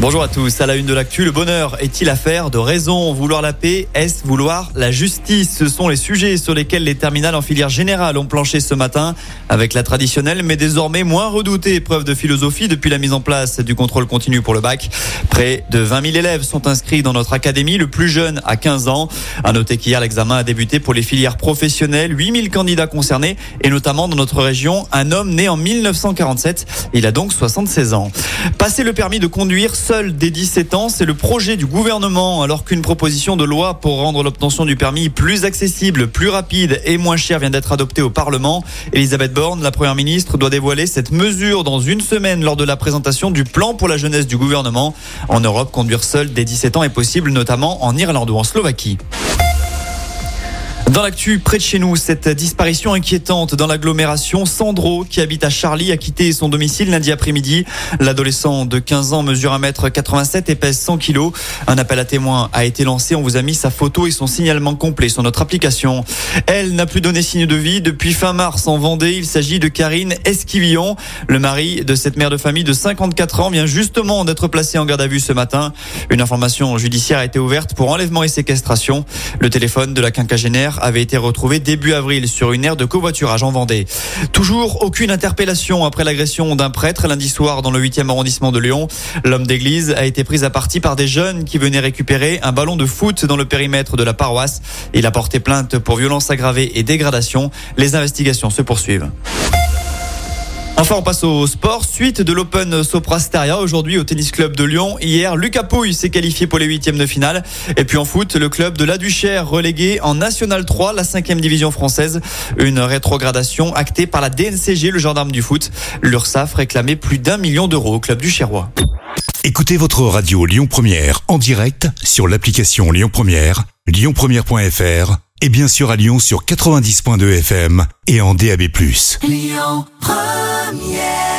Bonjour à tous. À la une de l'actu, le bonheur est-il affaire de raison? Vouloir la paix, est-ce vouloir la justice? Ce sont les sujets sur lesquels les terminales en filière générale ont planché ce matin avec la traditionnelle mais désormais moins redoutée épreuve de philosophie depuis la mise en place du contrôle continu pour le bac. Près de 20 000 élèves sont inscrits dans notre académie, le plus jeune à 15 ans. À noter qu'hier, l'examen a débuté pour les filières professionnelles. 8 000 candidats concernés et notamment dans notre région, un homme né en 1947. Il a donc 76 ans. Passer le permis de conduire seul dès 17 ans, c'est le projet du gouvernement, alors qu'une proposition de loi pour rendre l'obtention du permis plus accessible, plus rapide et moins cher vient d'être adoptée au Parlement. Elisabeth Borne, la première ministre, doit dévoiler cette mesure dans une semaine lors de la présentation du plan pour la jeunesse du gouvernement. En Europe, conduire seul dès 17 ans est possible, notamment en Irlande ou en Slovaquie. Dans l'actu, près de chez nous, cette disparition inquiétante dans l'agglomération, Sandro, qui habite à Charlie, a quitté son domicile lundi après-midi. L'adolescent de 15 ans mesure 1m87 et pèse 100 kg. Un appel à témoins a été lancé. On vous a mis sa photo et son signalement complet sur notre application. Elle n'a plus donné signe de vie depuis fin mars en Vendée. Il s'agit de Karine Esquivillon. Le mari de cette mère de famille de 54 ans vient justement d'être placé en garde à vue ce matin. Une information judiciaire a été ouverte pour enlèvement et séquestration. Le téléphone de la quinquagénaire avait été retrouvé début avril sur une aire de covoiturage en Vendée. Toujours aucune interpellation après l'agression d'un prêtre lundi soir dans le 8e arrondissement de Lyon. L'homme d'église a été pris à partie par des jeunes qui venaient récupérer un ballon de foot dans le périmètre de la paroisse. Il a porté plainte pour violence aggravée et dégradation. Les investigations se poursuivent. Enfin, on passe au sport. Suite de l'Open Soprasteria aujourd'hui au Tennis Club de Lyon. Hier, Lucas Pouille s'est qualifié pour les huitièmes de finale. Et puis en foot, le club de la Duchère relégué en National 3, la cinquième division française. Une rétrogradation actée par la DNCG, le gendarme du foot. L'URSAF réclamait plus d'un million d'euros au club du Chérois. Écoutez votre radio Lyon Première en direct sur l'application Lyon Première, lyonpremière.fr et bien sûr à Lyon sur 90.2 FM et en DAB+. Lyon Première